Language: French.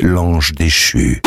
l'ange déchu.